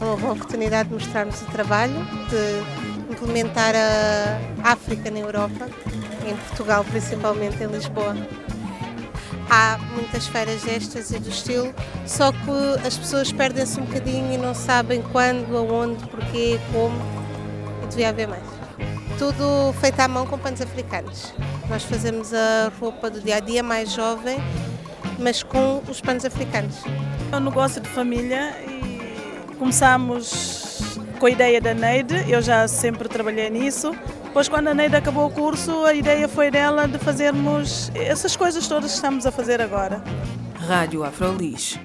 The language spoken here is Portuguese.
uma boa oportunidade de mostrarmos o trabalho, de implementar a África na Europa, em Portugal principalmente, em Lisboa. Há muitas feiras destas e do estilo, só que as pessoas perdem-se um bocadinho e não sabem quando, aonde, porquê, como, e devia haver mais. Tudo feito à mão com panos africanos. Nós fazemos a roupa do dia a dia mais jovem, mas com os panos africanos. É um negócio de família e começamos com a ideia da Neide, eu já sempre trabalhei nisso. Depois, quando a Neide acabou o curso, a ideia foi dela de fazermos essas coisas todas que estamos a fazer agora. Rádio Afrolis